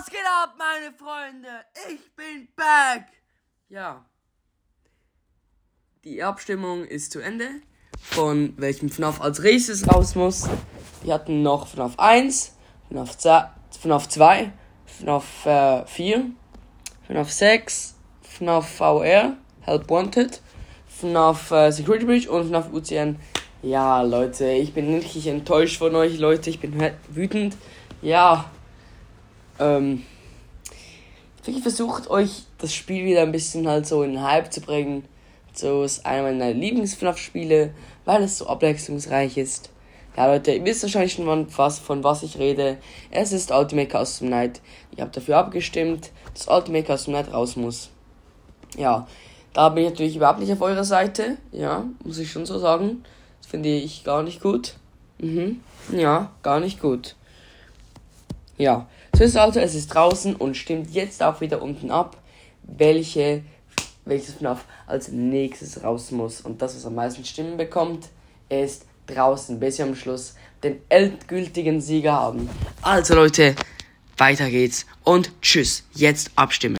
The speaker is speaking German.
Was geht ab, meine Freunde? Ich bin back. Ja. Die Abstimmung ist zu Ende. Von welchem FNAF als nächstes raus muss. Wir hatten noch FNAF 1, FNAF 2, FNAF 2, FNAF äh, 4, FNAF 6, FNAF VR, Help Wanted, FNAF äh, Security Breach und FNAF UCN. Ja, Leute, ich bin wirklich enttäuscht von euch, Leute. Ich bin wütend. Ja. Ähm. Ich versucht euch das Spiel wieder ein bisschen halt so in den Hype zu bringen. So ist einer meiner Lieblings-FNAF-Spiele, weil es so abwechslungsreich ist. Ja, Leute, ihr wisst wahrscheinlich schon, von was, von was ich rede. Es ist Ultimate Custom Night. Ich habe dafür abgestimmt, dass Ultimate Custom Night raus muss. Ja, da bin ich natürlich überhaupt nicht auf eurer Seite. Ja, muss ich schon so sagen. Das finde ich gar nicht gut. Mhm. Ja, gar nicht gut. Ja, ist also, es ist draußen und stimmt jetzt auch wieder unten ab, welche, welches FNAF als nächstes raus muss. Und das, was am meisten Stimmen bekommt, ist draußen, bis wir am Schluss den endgültigen Sieger haben. Also Leute, weiter geht's und tschüss, jetzt abstimmen.